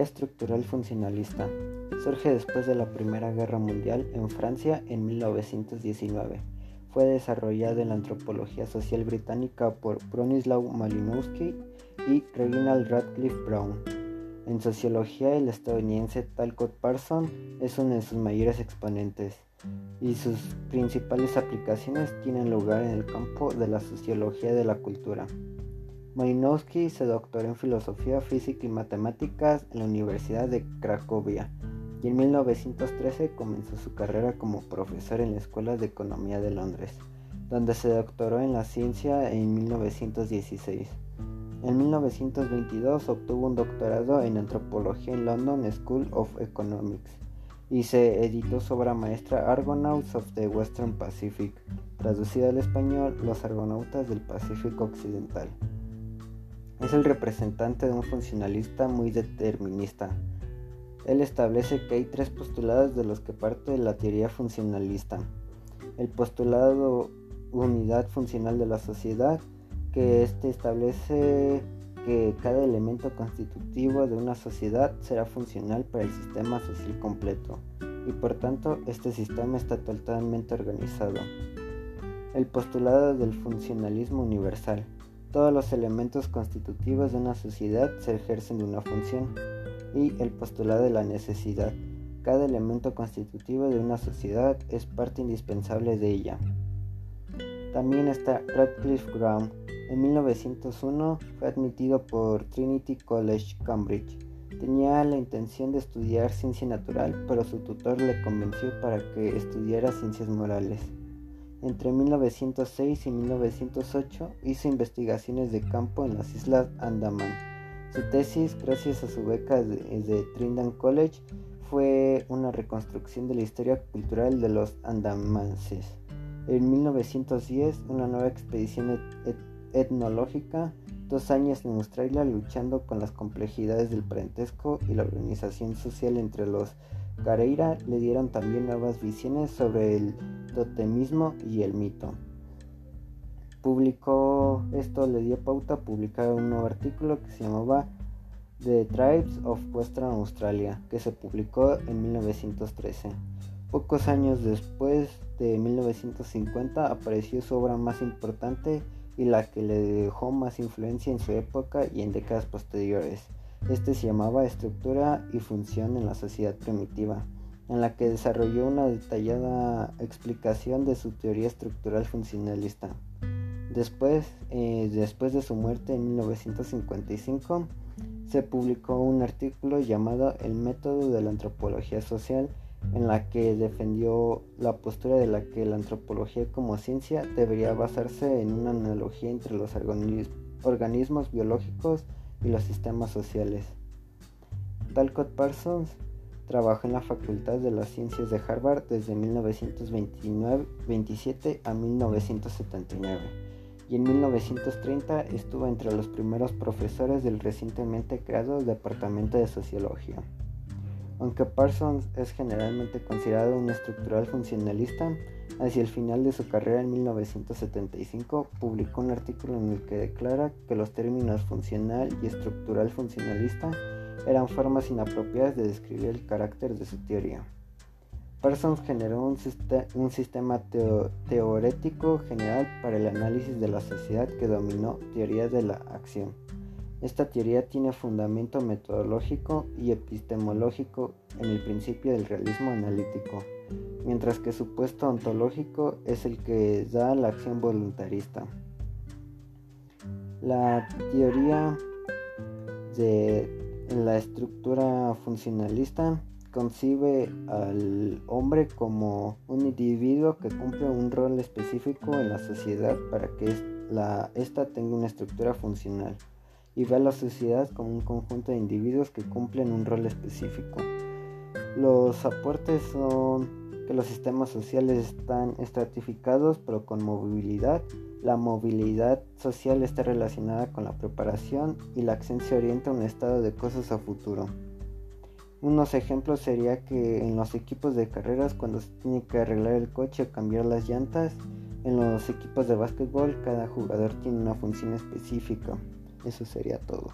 Estructural funcionalista. Surge después de la Primera Guerra Mundial en Francia en 1919. Fue desarrollada en la antropología social británica por Bronislaw Malinowski y Reginald Radcliffe Brown. En sociología, el estadounidense Talcott Parsons es uno de sus mayores exponentes y sus principales aplicaciones tienen lugar en el campo de la sociología de la cultura. Malinowski se doctoró en filosofía, física y matemáticas en la Universidad de Cracovia y en 1913 comenzó su carrera como profesor en la Escuela de Economía de Londres, donde se doctoró en la ciencia en 1916. En 1922 obtuvo un doctorado en antropología en London School of Economics y se editó su obra maestra Argonauts of the Western Pacific, traducida al español Los Argonautas del Pacífico Occidental. Es el representante de un funcionalista muy determinista. Él establece que hay tres postulados de los que parte la teoría funcionalista. El postulado unidad funcional de la sociedad, que éste establece que cada elemento constitutivo de una sociedad será funcional para el sistema social completo y por tanto este sistema está totalmente organizado. El postulado del funcionalismo universal, todos los elementos constitutivos de una sociedad se ejercen de una función. Y el postulado de la necesidad. Cada elemento constitutivo de una sociedad es parte indispensable de ella. También está Radcliffe Brown. En 1901 fue admitido por Trinity College, Cambridge. Tenía la intención de estudiar ciencia natural, pero su tutor le convenció para que estudiara ciencias morales. Entre 1906 y 1908 hizo investigaciones de campo en las Islas Andaman. Su tesis, gracias a su beca de, de College, fue una reconstrucción de la historia cultural de los andamanses. En 1910, una nueva expedición etnológica, dos años en Australia luchando con las complejidades del parentesco y la organización social entre los Careira le dieron también nuevas visiones sobre el totemismo y el mito. Publicó, esto le dio pauta a publicar un nuevo artículo que se llamaba The Tribes of Western Australia, que se publicó en 1913. Pocos años después de 1950 apareció su obra más importante y la que le dejó más influencia en su época y en décadas posteriores. Este se llamaba Estructura y Función en la Sociedad Primitiva, en la que desarrolló una detallada explicación de su teoría estructural funcionalista. Después, eh, después de su muerte en 1955, se publicó un artículo llamado El método de la antropología social, en la que defendió la postura de la que la antropología como ciencia debería basarse en una analogía entre los organismos biológicos y los sistemas sociales. Talcott Parsons trabajó en la Facultad de las Ciencias de Harvard desde 1927 a 1979 y en 1930 estuvo entre los primeros profesores del recientemente creado Departamento de Sociología. Aunque Parsons es generalmente considerado un estructural funcionalista, hacia el final de su carrera en 1975 publicó un artículo en el que declara que los términos funcional y estructural funcionalista eran formas inapropiadas de describir el carácter de su teoría. Parsons generó un, sistema teorético general para el análisis de la sociedad que dominó teoría de la acción. Esta teoría tiene fundamento metodológico y epistemológico en el principio del realismo analítico, mientras que su puesto ontológico es el que da la acción voluntarista. La teoría de la estructura funcionalista concibe al hombre como un individuo que cumple un rol específico en la sociedad para que ésta tenga una estructura funcional y ve a la sociedad como un conjunto de individuos que cumplen un rol específico. Los aportes son que los sistemas sociales están estratificados pero con movilidad. La movilidad social está relacionada con la preparación y la acción se orienta a un estado de cosas a futuro. Unos ejemplos sería que en los equipos de carreras cuando se tiene que arreglar el coche o cambiar las llantas, en los equipos de básquetbol cada jugador tiene una función específica. Eso sería todo.